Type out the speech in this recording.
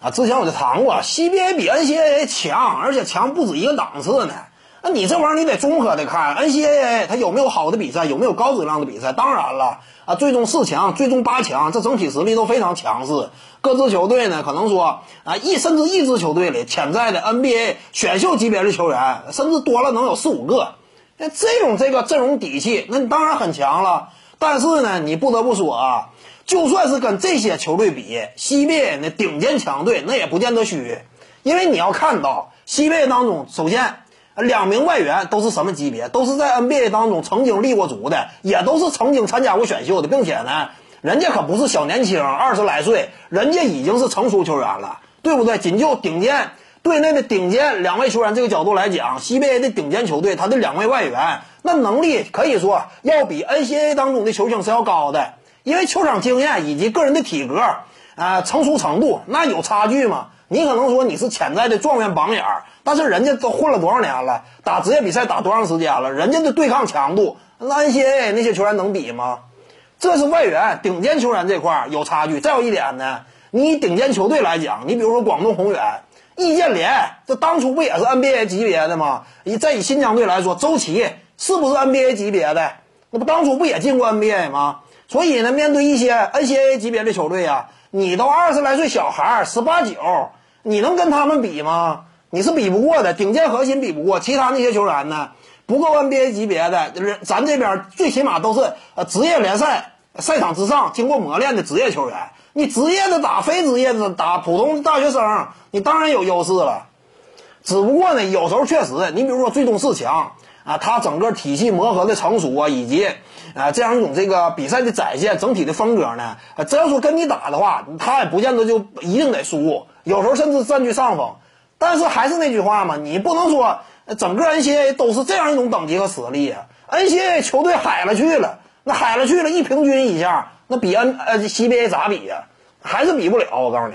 啊，之前我就谈过，CBA 比 NCAA 强，而且强不止一个档次呢。那你这玩意儿你得综合的看，NCAA 它有没有好的比赛，有没有高质量的比赛？当然了，啊，最终四强、最终八强，这整体实力都非常强势。各支球队呢，可能说啊，一甚至一支球队里潜在的 NBA 选秀级别的球员，甚至多了能有四五个。那这种这个阵容底气，那你当然很强了。但是呢，你不得不说啊，就算是跟这些球队比，CBA 那顶尖强队那也不见得虚，因为你要看到 CBA 当中，首先两名外援都是什么级别，都是在 NBA 当中曾经立过足的，也都是曾经参加过选秀的，并且呢，人家可不是小年轻，二十来岁，人家已经是成熟球员了，对不对？仅就顶尖队内的顶尖两位球员这个角度来讲，CBA 的顶尖球队，他的两位外援。那能力可以说要比 NCAA 当中的球星是要高的，因为球场经验以及个人的体格啊成熟程度那有差距吗？你可能说你是潜在的状元榜眼，但是人家都混了多少年了，打职业比赛打多长时间了？人家的对抗强度，那 NCA 那些球员能比吗？这是外援顶尖球员这块有差距。再有一点呢，你顶尖球队来讲，你比如说广东宏远、易建联，这当初不也是 NBA 级别的吗？以再以新疆队来说，周琦。是不是 NBA 级别的？那不当初不也进过 NBA 吗？所以呢，面对一些 NCAA 级别的球队啊，你都二十来岁小孩儿，十八九，你能跟他们比吗？你是比不过的，顶尖核心比不过，其他那些球员呢，不够 NBA 级别的，就是咱这边最起码都是呃职业联赛赛场之上经过磨练的职业球员。你职业的打非职业的打普通大学生，你当然有优势了。只不过呢，有时候确实，你比如说最终四强。啊，他整个体系磨合的成熟啊，以及啊这样一种这个比赛的展现，整体的风格呢，这要说跟你打的话，他也不见得就一定得输，有时候甚至占据上风。但是还是那句话嘛，你不能说整个 NCAA 都是这样一种等级和实力啊，NCAA 球队海了去了，那海了去了，一平均一下，那比 N 呃 CBA 咋比呀？还是比不了，我告诉你。